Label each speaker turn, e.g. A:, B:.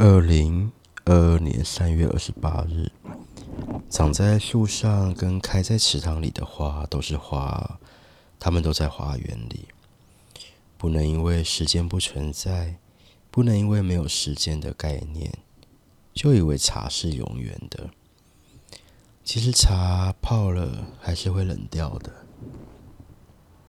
A: 二零二二年三月二十八日，长在树上跟开在池塘里的花都是花，它们都在花园里。不能因为时间不存在，不能因为没有时间的概念，就以为茶是永远的。其实茶泡了还是会冷掉的。